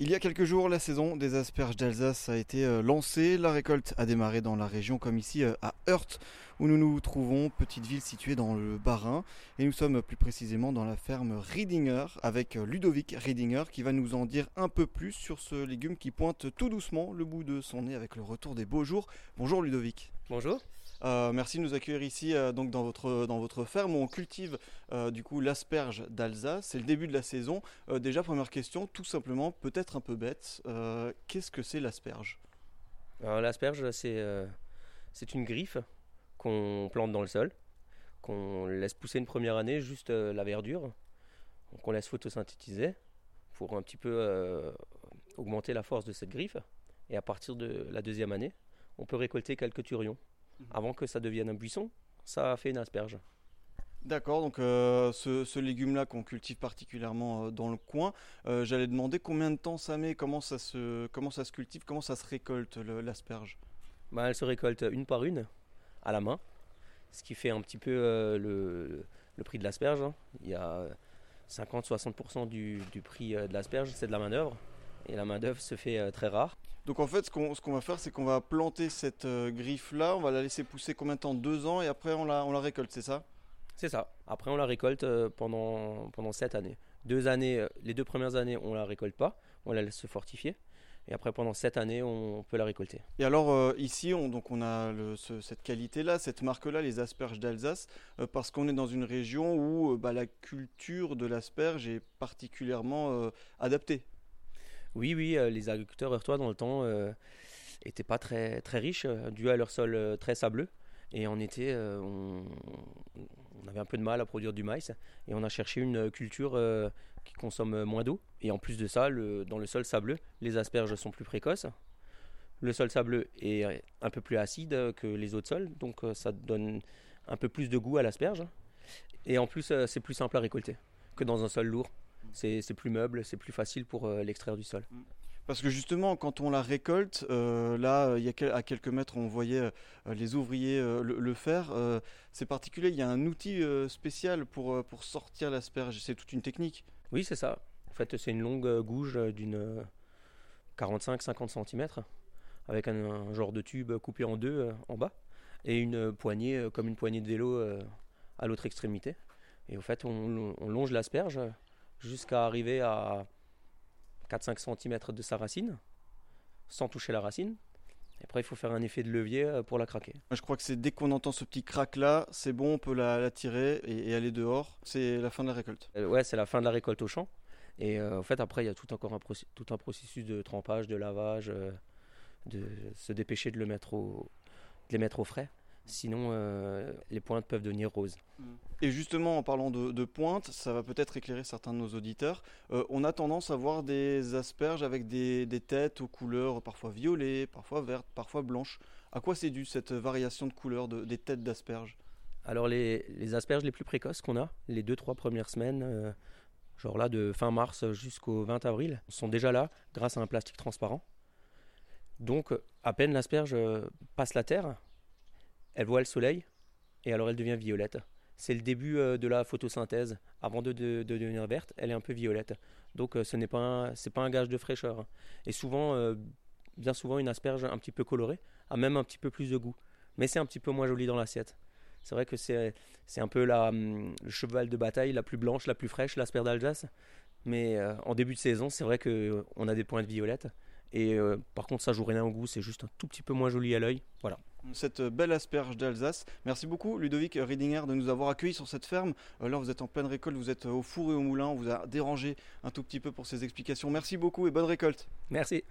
Il y a quelques jours, la saison des asperges d'Alsace a été euh, lancée. La récolte a démarré dans la région, comme ici euh, à Heurt, où nous nous trouvons, petite ville située dans le Bas-Rhin. Et nous sommes plus précisément dans la ferme Riedinger, avec euh, Ludovic Riedinger, qui va nous en dire un peu plus sur ce légume qui pointe tout doucement le bout de son nez avec le retour des beaux jours. Bonjour Ludovic. Bonjour. Euh, merci de nous accueillir ici euh, donc dans votre, dans votre ferme où on cultive euh, du coup l'asperge d'Alsace. C'est le début de la saison. déjà première question, tout simplement, peut-être un peu bête. Qu'est-ce que c'est l'asperge? L'asperge, c'est c'est une griffe qu'on plante dans le sol, qu'on laisse pousser une première année, juste la verdure, qu'on laisse photosynthétiser pour un petit peu augmenter la force de cette griffe. Et à partir de la deuxième année, on peut récolter quelques turions. Mhm. Avant que ça devienne un buisson, ça fait une asperge. D'accord, donc euh, ce, légume-là qu'on cultive particulièrement euh, dans le coin, euh, j'allais demander combien de temps ça met, comment ça se, comment ça se cultive, comment ça se récolte l'asperge? Bah, Elle se récolte une par une, à la main, ce qui fait un petit peu le, prix de l'asperge. Hein. Il y a 50-60% du, du, prix de l'asperge, c'est de la main-d'œuvre, et la main-d'œuvre se fait très rare. Donc en fait, ce qu'on va faire, c'est qu'on va planter cette euh, griffe-là, on va la laisser pousser combien de temps? Deux ans et après on la, on la récolte, c'est ça? C'est ça. Après on la récolte euh, pendant, pendant sept années. Deux années, euh, les deux premières années, on la récolte pas, on la laisse se fortifier. Et après, pendant sept années, on peut la récolter. Et alors, ici, on, donc on a cette qualité-là, cette marque-là, les asperges d'Alsace, parce qu'on est dans une région où bah, la culture de l'asperge est particulièrement adaptée. Oui, oui, euh, les agriculteurs heurtois dans le temps n'étaient euh, pas très, très riches, euh, dû à leur sol très sableux. Et en été, on, avait un peu de mal à produire du maïs. Et on a cherché une culture qui consomme moins d'eau. Et en plus de ça, dans le sol sableux, les asperges sont plus précoces. Le sol sableux est un peu plus acide que les autres sols. Donc ça donne un peu plus de goût à l'asperge. Et en plus, c'est plus simple à récolter que dans un sol lourd c'est plus meuble, c'est plus facile pour euh, l'extraire du sol. Mm. Parce que justement, quand on la récolte, euh, là, il y a à quelques mètres, on voyait euh, les ouvriers le, faire. c'est particulier, il y a un outil spécial pour, pour sortir l'asperge. C'est toute une technique. Oui, c'est ça. En fait, c'est une longue gouge d'une 45-50 cm avec un, genre de tube coupé en deux en bas et une poignée comme une poignée de vélo à l'autre extrémité. Et en fait, on, on longe l'asperge jusqu'à arriver à 4-5 cm de sa racine, sans toucher la racine. Et après, il faut faire un effet de levier euh, pour la craquer. Je crois que c'est dès qu'on entend ce petit crack là, c'est bon, on peut la, tirer et, aller dehors. C'est la fin de la récolte. Euh, ouais, c'est la fin de la récolte au champ. Et euh, en fait, après, il y a tout encore un, tout un processus de trempage, de lavage, de se dépêcher de, le mettre au, de les mettre au frais. Sinon, euh, les pointes peuvent devenir roses. Mm. Et justement, en parlant de, pointes, ça va peut-être éclairer certains de nos auditeurs. Euh, on a tendance à voir des asperges avec des, têtes aux couleurs parfois violettes, parfois vertes, parfois blanches. À quoi c'est dû cette variation de couleur des têtes d'asperges? Alors, les, asperges les plus précoces qu'on a, les 2-3 premières semaines, euh, genre là de fin mars jusqu'au 20 avril, sont déjà là grâce à un plastique transparent. Donc, à peine l'asperge passe la terre, elle voit le soleil et alors elle devient violette. C'est le début euh, de la photosynthèse. Avant de, devenir verte, elle est un peu violette. Donc euh, ce n'est pas pas un gage de fraîcheur. Et souvent, euh, bien souvent, une asperge un petit peu colorée a même un petit peu plus de goût. Mais c'est un petit peu moins joli dans l'assiette. C'est vrai que c'est, c'est un peu la, hum, le cheval de bataille la plus blanche, la plus fraîche, l'asperge d'Alsace. Mais en début de saison, c'est vrai qu'on a des pointes violettes. Et par contre, ça joue rien au goût, c'est juste un tout petit peu moins joli à l'œil. Voilà cette belle asperge d'Alsace. Merci beaucoup Ludovic Riedinger de nous avoir accueillis sur cette ferme. Euh, là vous êtes en pleine récolte, vous êtes au four et au moulin, on vous a dérangé un tout petit peu pour ces explications. Merci beaucoup et bonne récolte. Merci.